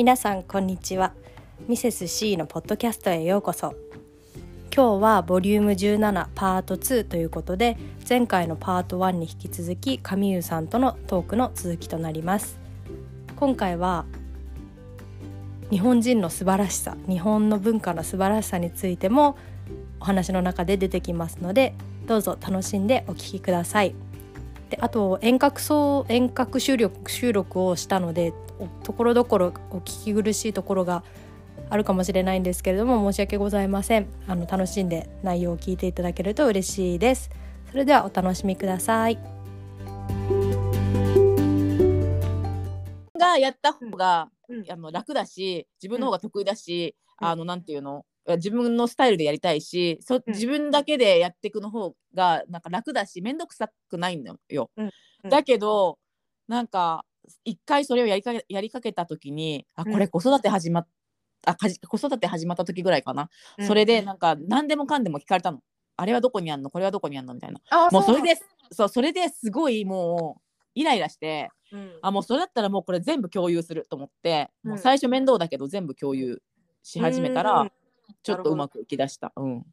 皆さんこんにちは。ミセス C のポッドキャストへようこそ。今日はボリューム17パート2ということで前回のパート1に引き続き神優さんとのトークの続きとなります。今回は日本人の素晴らしさ日本の文化の素晴らしさについてもお話の中で出てきますのでどうぞ楽しんでお聞きください。であと遠隔そう遠隔収録収録をしたのでところどころお聞き苦しいところがあるかもしれないんですけれども申し訳ございません。あの楽しんで内容を聞いていただけると嬉しいです。それではお楽しみください。がやった方が、うん。あの楽だし自分の方が得意だし、あのなんていうの？自分のスタイルでやりたいしそうん。自分だけでやっていくの方がなんか楽だし面倒くさくないのよ。うん。うん。だけどなんか一回それをやりかけやりかけた時にあこれ子育て始まっあかじ子育て始まった時ぐらいかな、それでなんか何でもかんでも聞かれたの。あれはどこにあんの？これはどこにあんの？みたいな。あもうそれでそうそれですごいもうイライラしてうん。あもうそれだったらもうこれ全部共有すると思って、うん。もう最初面倒だけど全部共有し始めたら、うんちょっとうまくいきだした。うん、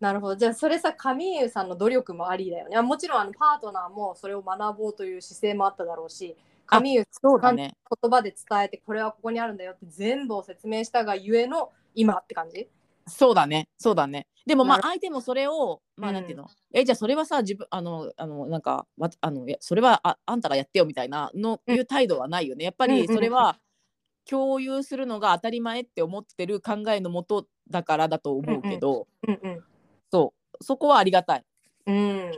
なるほどじゃあそれさ神優さんの努力もありだよねあもちろんあのパートナーもそれを学ぼうという姿勢もあっただろうし神優そうだね。言葉で伝えてこれはここにあるんだよって全部を説明したがゆえの今って感じ？そうだね。そうだね。でもまあ相手もそれをまあうんなんていうの、えじゃあそれはさ自分あのあのなんかわあのそれはああんたがやってよみたいなのうんいう態度はないよね。やっぱうんうんうんりそれは共有するのが当たり前って思ってる考えのもとだからだと思うけど、うんうん。そう。そこはありがたい。うん。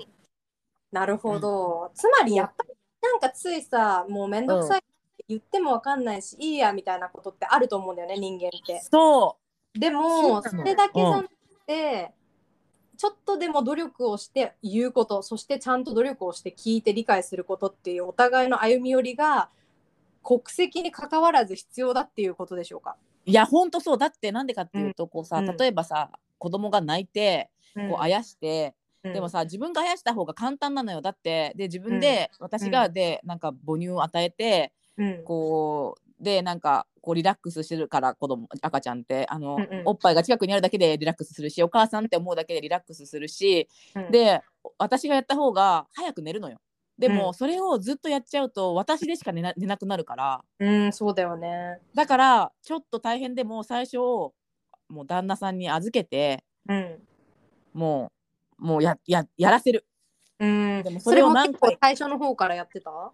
なるほど、つまりやっぱりなんかついさもうめんどくさいって言ってもわかんないし、いいやみたいなことってあると思うんだよね人間って。そう。もなのそれだけじゃなくて、ちょっとでも努力をして言うことそしてちゃんと努力をして聞いて理解することっていうお互いの歩み寄りが国籍に関わらず必要だっていうことでしょうか？ういやほんとそう。だってなんでかっていうと、こうさうん。例えばさ子供が泣いてこうあやして、うん。でもさ自分があやした方が簡単なのよ。だってで自分で、私がでなんか母乳を与えてうん。こうでなんかこうリラックスしてるから子供赤ちゃんって。あの、うんうん。おっぱいが近くにあるだけでリラックスするしお母さんって思うだけでリラックスするし、うん。で私がやった方が早く寝るのよ。でも、うん。それをずっとやっちゃうと私でしか寝な 寝なくなるから。うん、そうだよね。だからちょっと大変でも最初もう旦那さんに預けてうん。もうもうやややらせる。うん。でもそれを何回最初の方からやってた？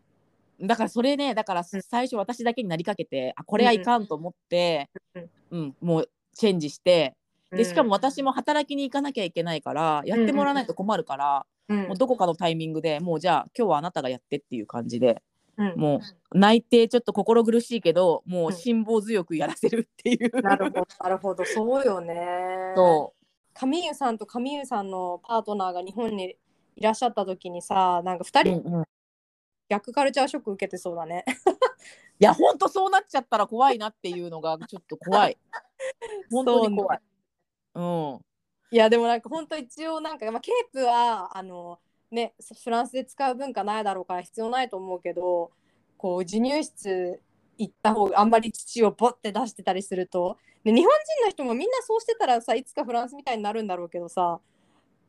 だからそれねだからうん。最初私だけになりかけて、あこれはいかんと思って、うんうんもうチェンジしてでしかもうん私も働きに行かなきゃいけないから、やってもらわないと困るから、うん。もうどこかのタイミングでもうじゃあ今日はあなたがやってっていう感じでうん。もう泣いてちょっと心苦しいけどもううん辛抱強くやらせるっていう。なるほど、なるほど、そうよね。そ神優さんと神優さんのパートナーが日本にいらっしゃった時にさ、なんか2う、人うんうん。い逆カルチャーショック受けてそうだね。やほんとそうなっちゃったら怖いなっていうのがちょっと怖い。本当に怖い。うんいやでもなんか本当一応なんか、まあ、ケープはあのねフランスで使う文化ないだろうから必要ないと思うけどこう授乳室行った方があんまり乳をボッて出してたりするとで日本人の人もみんなそうしてたらさいつかフランスみたいになるんだろうけどさ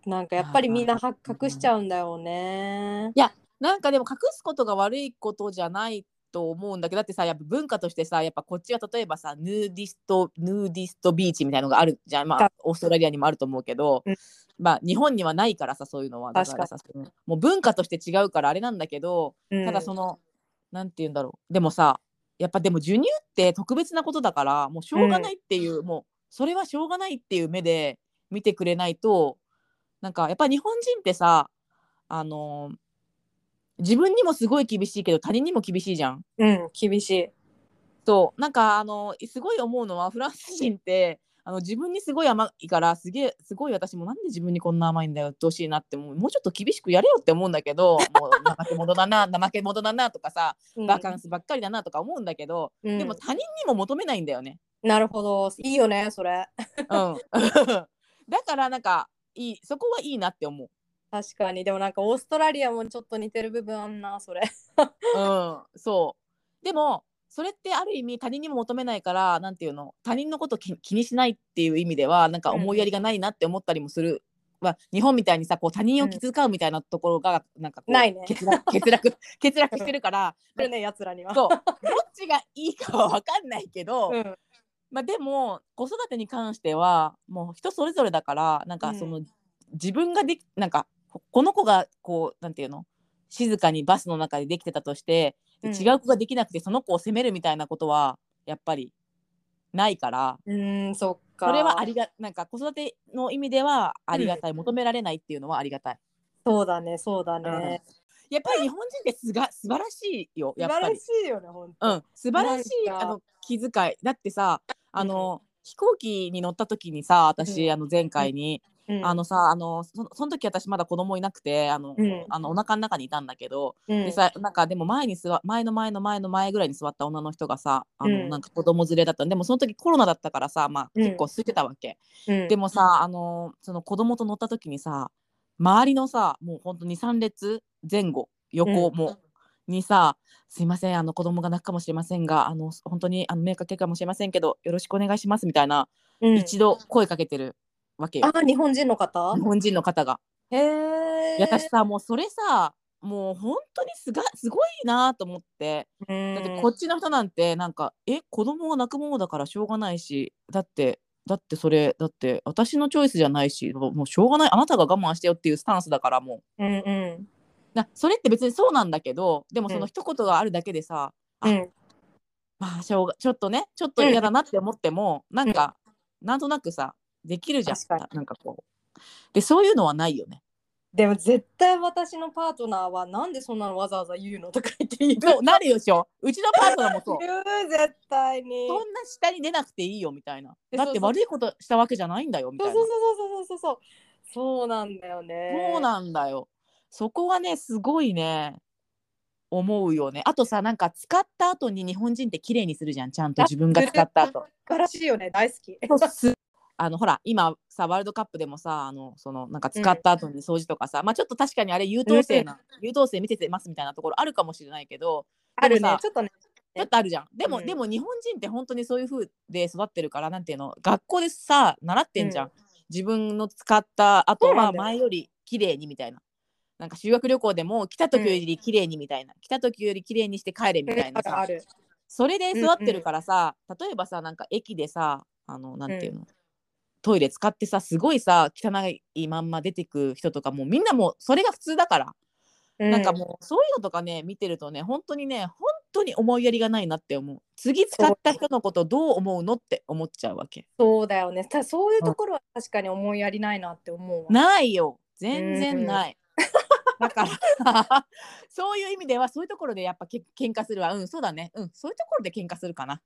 なんかやっぱりみんなは隠しちゃうんだよね。いやなんかでも隠すことが悪いことじゃないと思うんだけどだってさやっぱ文化としてさやっぱこっちは例えばさヌーディストヌーディストビーチみたいのがあるじゃん。まあオーストラリアにもあると思うけど、うん。まあ日本にはないからさそういうのはだからさもう文化として違うからあれなんだけど、うん。ただそのなんて言うんだろう。でもさやっぱでも授乳って特別なことだからもうしょうがないっていう、もうそれはしょうがないっていう目で見てくれないとなんかやっぱ日本人ってさあの自分にもすごい厳しいけど他人にも厳しいじゃん。うん、厳しい。そうなんかあのすごい思うのはフランス人ってあの自分にすごい甘いからすげえすごい私もなんで自分にこんな甘いんだよ鬱陶しいなってもうもうちょっと厳しくやれよって思うんだけどもう怠け者だな 怠け者だなとかさバカンスばっかりだなとか思うんだけど、うんでも他人にも求めないんだよね。なるほどいいよねそれ。うん、だからなんかいいそこはいいなって思う。確かに。でもなんかオーストラリアもちょっと似てる部分あんなそれ。うん、そう。でもそれってある意味他人にも求めないからなんていうの？他人のこと気気にしないっていう意味ではなんか思いやりがないなって思ったりもする、まあ、日本みたいにさこう他人を気遣うみたいなところがなんかこうないね。欠落欠落 欠落してるからこれねやつらには。そう。どっちがいいかは分かんないけど、うん。まあ、でも子育てに関してはもう人それぞれだからなんかその、自分ができなんかこの子がこうなんていうの？静かにバスの中でできてたとしてでうん。違う子ができなくてその子を責めるみたいなことはやっぱりないからうーんそっか。それはありがなんか子育ての意味ではありがたい、求められないっていうのはありがたい。そうだねそうだね、やっぱり日本人ってすが素晴らしいよやっぱり。素晴らし。いよね本当、うん、素晴らしいあの気遣い。だってさあの、飛行機に乗った時にさ私、うん。あの前回に、うん。あのさあのそその時私まだ子供いなくてあの、うん。あのお腹の中にいたんだけど、うん。でさなんかでも前に座前の前の前の前ぐらいに座った女の人がさあの、うん。なんか子供連れだった。でもその時コロナだったからさまあうん。結構空いてたわけ、うん。でもさあのその子供と乗った時にさ周りのさもうほんと23列前後横も、にさ「すいませんあの子供が泣くかもしれませんがあの本当にあの迷惑かけるかもしれませんけどよろしくお願いします」みたいな、うん。一度声かけてるわけよ。あ日本人の方？日本人の方が。へえいや私さもうそれさもう本当にすがすごいなと思って。だってこっちの人なんてなんか「え子供が泣くものだからしょうがないしだってだってそれだって私のチョイスじゃないしもうしょうがない。あなたが我慢してよ」っていうスタンスだからもう。うんうん。なそれって別にそうなんだけどでもそのうん。一言があるだけでさ、あうん。まあしょうがちょっとねちょっと嫌だなって思っても、なんか、なんとなくさできるじゃん。確かに。なんかこう。でそういうのはないよね。でも絶対私のパートナーはなんでそんなのわざわざ言うのとか言って言うそうなるよしょうちのパートナーもそう。言う絶対に。そんな下に出なくていいよみたいな。えだってそう。そう悪いことしたわけじゃないんだよみたそういなそうそうそうそうそう。そうなんだよね。そうなんだよ。そこはねすごいね思うよね。あとさなんか使った後に日本人って綺麗にするじゃん。ちゃんと自分が使った後。素晴らしいよね大好き。すあのほら今さワールドカップでもさあのそのなんか使った後に掃除とかさ、まあちょっと確かにあれ優等生な、優等生見せてますみたいなところあるかもしれないけどあるね。ちょっとね。ちょっとあるじゃん。でも、うん。でも日本人って本当にそういう風で育ってるからなんていうの？学校でさ習ってんじゃん、うん。自分の使った後は前より綺麗にみたいな。なんか修学旅行でも来た時より綺麗にみたいな、来た時より綺麗にして帰れみたいなさ、ある。それで育ってるからさ、例えばさなんか駅でさあのなんていうの、うトイレ使ってさすごいさ汚いまんま出てく人とかもうみんなもうそれが普通だから、うなんかもうそういうのとかね見てるとね本当にね本当に思いやりがないなって思う。次使った人のことどう思うのって思っちゃうわけ。そうだよね。たそういうところは確かに思いやりないなって思うわ。ないよ。全然ない、だから。そういう意味ではそういうところでやっぱけ喧嘩するわ。うんそうだね。うんそういうところで喧嘩するかな。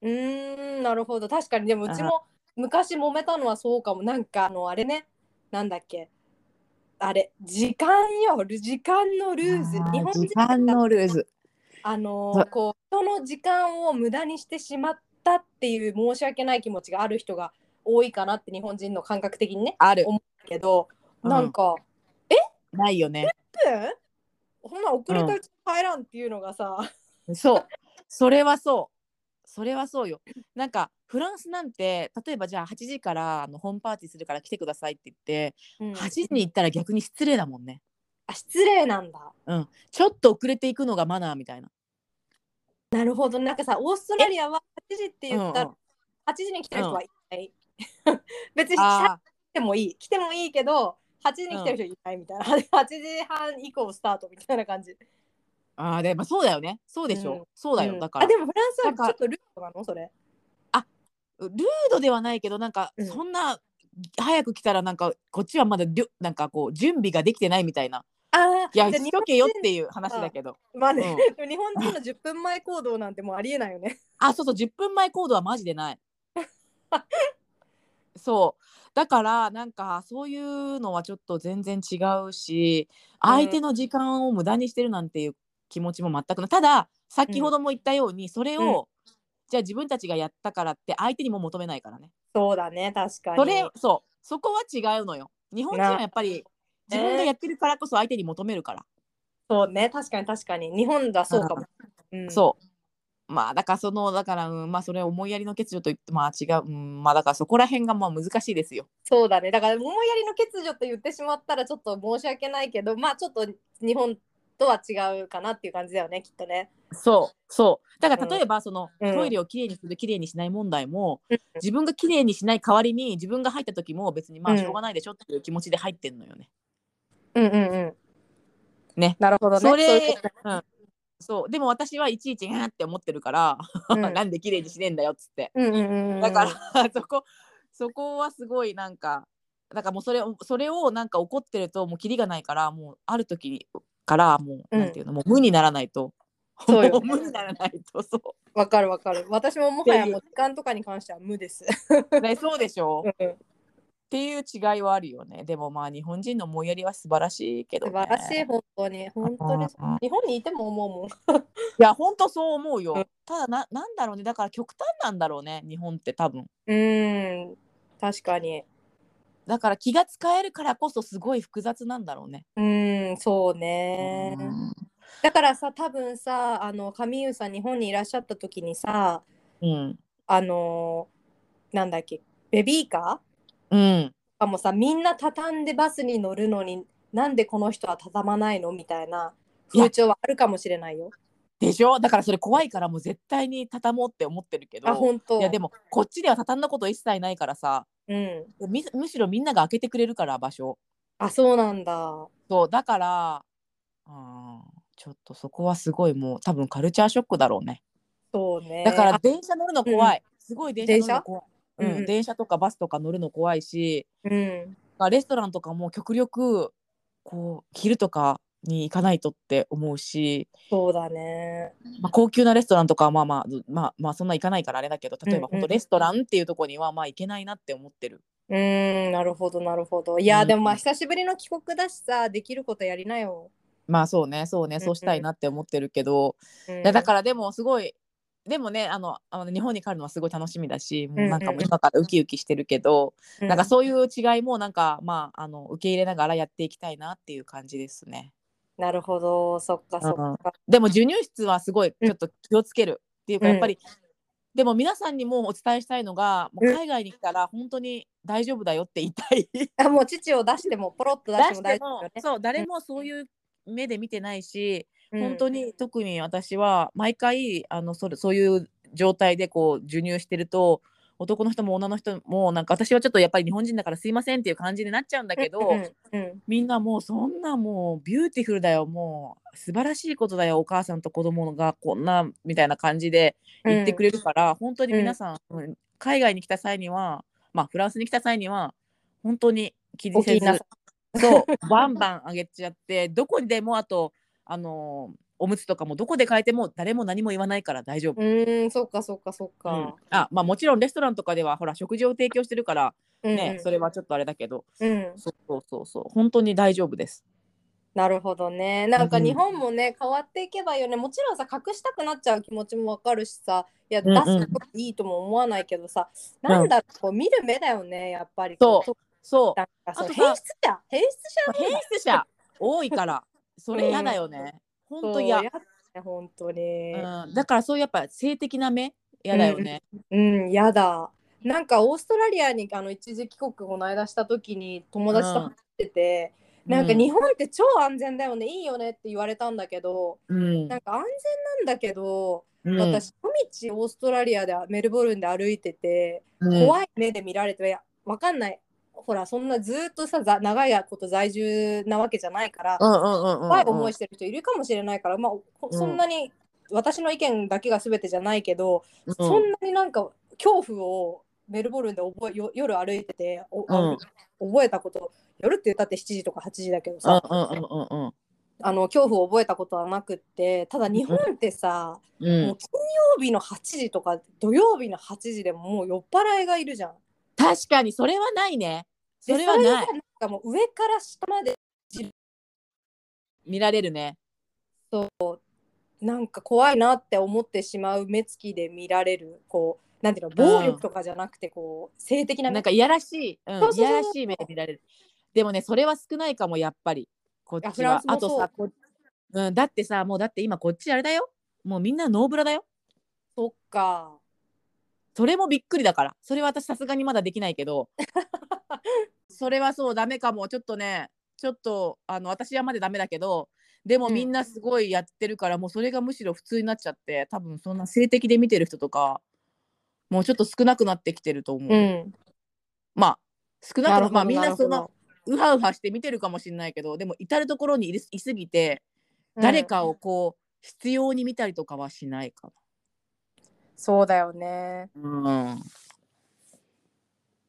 うーんなるほど。確かに。でもうちも昔揉めたのはそうかも。なんかあのあれね。なんだっけ。あれ時間よ。時間のルーズ。日本人時間のルーズ。あのこう人の時間を無駄にしてしまったっていう申し訳ない気持ちがある人が多いかなって日本人の感覚的にねある。思うけど、うん。なんかないよね「えほんな遅れたうちに帰らん」っていうのがさ、そう。それはそうそれはそうよ。なんかフランスなんて例えばじゃあ8時からあのホームパーティーするから来てくださいって言って、うん。8時に行ったら逆に失礼だもんね。あ失礼なんだ。うん。ちょっと遅れていくのがマナーみたいな。なるほど。なんかさオーストラリアは8時って言ったら、うん。うん8時に来てる人はいない、別に来あてもいい。来てもいいけど8時に来てる人いないみたいな、8時半以降スタートみたいな感じーあーでもそうだよね。そうでしょ、うん。そうだよ、うん。だからあでもフランスはちょっとルートなの？それ。ルードではないけどなんかうん。そんな早く来たらなんかこっちはまだりょなんかこう準備ができてないみたいな。ああいやしとけよっていう話だけど。まあね、日本人の10分前行動なんてもうありえないよね。あそうそう10分前行動はマジでない。そう。だからなんかそういうのはちょっと全然違うし相手の時間を無駄にしてるなんていう気持ちも全くない。ただ先ほども言ったようにそれを、じゃあ自分たちがやったからって相手にも求めないからね。そうだね、確かに。それそう。そこは違うのよ。日本人はやっぱり自分がやってるからこそ相手に求めるから、そうね、確かに確かに。日本だそうかも。うん、そう。まあだからそのだから、うん、まあそれ思いやりの欠如と言ってまあ違う、うん、まあだからそこら辺がまあ難しいですよ。そうだね。だから思いやりの欠如と言ってしまったらちょっと申し訳ないけどまあちょっと日本とは違うかなっていう感じだよねきっとね。そうそうだから例えばその、うんトイレをきれいにするきれいにしない問題も、うん自分がきれいにしない代わりに自分が入った時も別にまうんあしょうがないでしょっていう気持ちで入ってんのよね。うんうんうん。ね。なるほどね。それそうん、そうでも私はいちいち「うん」って思ってるから、うん なんできれいにしねえんだよっつって。うんうんうんうん。だから そこそこはすごいなんかだからもうそれをそれをなんか怒ってるともうキリがないからもうある時からもう、うんなんていうのもう無にならないと。そうよ もう無にならないとそう。わかるわかる。私ももはやもう時間とかに関しては無です。ね、そうでしょ？う、っうんていう違いはあるよね。でもまあ日本人の思いやりは素晴らしいけど、素ね。晴らしい本当に本当に日本にいても思うもん。いや本当そう思うよ。うんただななんだろうねだから極端なんだろうね日本って多分。うーん確かに。だから気が使えるからこそすごい複雑なんだろうね。うーんそうね。うんだからさ多分さあの上優さん日本にいらっしゃった時にさうん。あのなんだっけベビーカー？うん。かもさみんな畳んでバスに乗るのになんでこの人は畳まないの？みたいな風潮はあるかもしれないよ。でしょ？だからそれ怖いからもう絶対に畳もうって思ってるけど。あ本当。いやでもこっちでは畳んだこと一切ないからさうん。みむしろみんなが開けてくれるから場所。あそうなんだ。そうだからうんちょっとそこはすごいもう多分カルチャーショックだろうね。そうね。だからあ電車乗るの怖い。すごい電車乗るの怖い。うん、電車とかバスとか乗るの怖いし、うん。レストランとかも極力こう昼とかに行かないとって思うし、そうだね。まあ、高級なレストランとかはまあまあずまあまあそんな行かないからあれだけど例えばうんうん本当レストランっていうところにはまあ行けないなって思ってる。うーん、なるほど、なるほど。いや、うんでもまあ、久しぶりの帰国だしさ、できることやりなよ。まあそうねそうねそうしたいなって思ってるけど、うんいやだからでもすごいでもねあのあの日本に帰るのはすごい楽しみだし、もうなんかもう今からウキウキしてるけど、うんなんかそういう違いもなんかまああの受け入れながらやっていきたいなっていう感じですね。なるほど、そっかそっか。でも授乳室はすごいうんちょっと気をつけるっていうかうんやっぱり、でも皆さんにもお伝えしたいのがもううん海外に来たら本当に大丈夫だよって言いたい。あもう乳を出しても、ポロッと出出しても大丈夫よね。そう誰もそういう目で見てないし、うん本当に特に私は毎回あのそれそういう状態でこう授乳してると男の人も女の人もなんか私はちょっとやっぱり日本人だからすいませんっていう感じになっちゃうんだけど、うんうんみんなもうそんなもう beautiful だよもう素晴らしいことだよお母さんと子供がこんなみたいな感じで言ってくれるから、本当に皆さん、うん海外に来た際にはまあフランスに来た際には本当に気にせずそうバンバンあげちゃってどこにでもあとあのーおむつとかもどこで変えても誰も何も言わないから大丈夫。うーん、そっかそっかそっうん。か。あまあもちろんレストランとかではほら食事を提供してるからね、うん。それはちょっとあれだけど。うん、そうそうそうそう。本当に大丈夫です。なるほどね。なんかうん日本もね、変わっていけばいいよね。もちろんさ、隠したくなっちゃう気持ちもわかるしさ、いや、出うんうん。すこといいとも思わないけどさ、なんだろう、こう見る目だよね、やっぱり。そう。こそう。あとさ変質者？変質者？変質者。多いから。それ嫌だよね。本当嫌、本当に。うん。だからそういうやっぱ性的な目嫌だよね。うん、やだ。なんかオーストラリアにあの一時帰国この間した時に友達と話してて、なんか日本って超安全だよね、いいよねって言われたんだけど、うんなんか安全なんだけど、うん、私夜道オーストラリアでメルボルンで歩いてて、うん怖い目で見られてわかんないほらそんなずっとさざ長いこと在住なわけじゃないから、うんうんうんうん怖い思いしてる人いるかもしれないから、まあ、そんなに私の意見だけが全てじゃないけど、うん。そんなになんか恐怖をメルボルンで覚えよ夜歩いてておあ覚えたこと夜って言ったって7時とか8時だけどさ、うんうんうんうんうん。あの恐怖を覚えたことはなくってただ日本ってさ、うん。もう金曜日の8時とか土曜日の8時でももう酔っ払いがいるじゃん。確かにそれはないね。そでれはないがなんかもう上から下まで見られるね。なんか怖いなって思ってしまう目つきで見られるこうなんていうの暴力とかじゃなくてこう性的ななんかいやらしい、うんそうそうそういやらしい目で見られる。でもねそれは少ないかもやっぱりこっちは。あとさこ、うん、だってさもうだって今こっちあれだよ。もうみんなノーブラだよ。かそれもびっくりだから。それは私さすがにまだできないけど。それはそうダメかも。ちょっとねちょっとあの私はまだダメだけどでもうん。みんなすごいやってるから、もうそれがむしろ普通になっちゃって多分そんな性的で見てる人とかもうちょっと少なくなってきてると思う、うん。まあ少なくなまあみんなそのウハウハして見てるかもしれないけどでも至る所にいすぎてど誰かをこう必要に見たりとかはしないかそうだよねな。うん、っ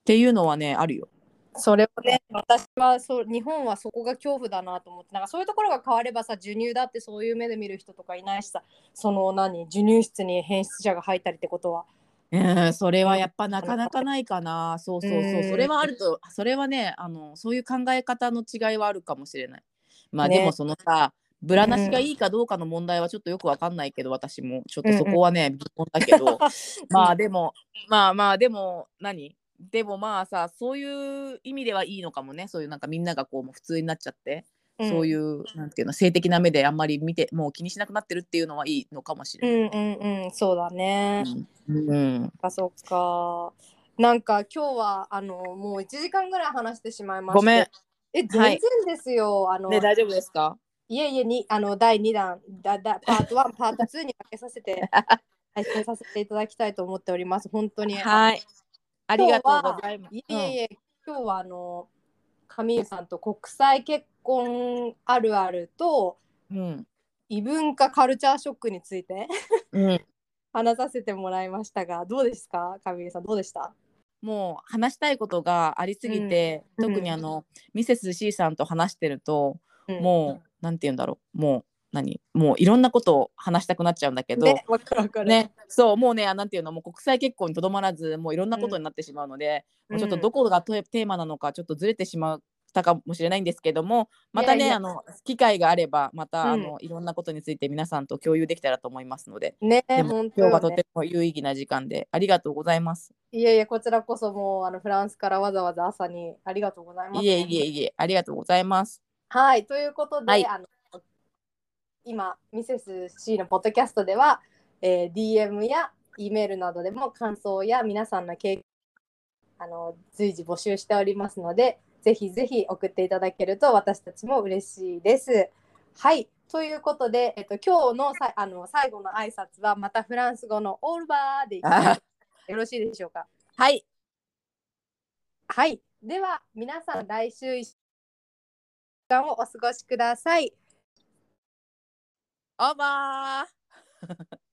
ていうのはねあるよ。それをね私はそう日本はそこが恐怖だなと思ってなんかそういうところが変わればさ授乳だってそういう目で見る人とかいないしさその何授乳室に変質者が入ったりってことはうん、それはやっぱなかなかないかな。そうそうそうう。んそれはあると、それはね、あの、そういう考え方の違いはあるかもしれない。まあ、ねでもそのさ、ブラなしがいいかどうかの問題はちょっとよくわかんないけど、私も。ちょっとそこはね、疑問だけど、まあでも、まあまあでも、何？でもまあさ、そういう意味ではいいのかもね。そういうなんかみんながこう普通になっちゃって、そういうう、なんていうの、性的な目であんまり見て、もう気にしなくなってるっていうのはいいのかもしうれない。んうんうんそうだね、うん。うんあそっか。なんか今日はあのもう1時間ぐらい話してしまいまして。ごめん。え全然ですよ、あの、ね、大丈夫ですか？いえいえにあの第2弾だだパート1パート2に分けさせて配信させていただきたいと思っております本当にはい。ありがとうございます。いえいえ、今日はあの上湯さんと国際結婚あるあるとうん。異文化カルチャーショックについてうん。う ん話させてもらいましたがどうですか？上湯さんどうでした？もう話したいことがありすぎて、うん特にあの、ミセス C さんと話してると、もうなんて言うんだろう。もう何？もういろんなことを話したくなっちゃうんだけど、ねね、そうもうねあなんていうの？もう国際結婚にとどまらずもういろんなことになってしまうので、うん。もうちょっとどこがテテーマなのかちょっとずれてしまったかもしれないんですけどもまたねあの機会があればまた、うん。あのいろんなことについて皆さんと共有できたらと思いますので。ねでも今日がとても有意義な時間でありがとうございます。いえいえこちらこそもうあのフランスからわざわざ朝にありがとうございます。いえいえいえありがとうございます。はい、ということで、はい。あの今、ミセス C のポッドキャストでは、えー DM や E メールなどでも感想や皆さんの経験あの随時募集しておりますので、ぜひぜひ送っていただけると私たちも嬉しいです。はい、ということで、えっと、今日のさあの最後の挨拶はまたフランス語のオールバーでよろしいでしょうか？はい。はい、では皆さん来週1週間をお過ごしください。オーバー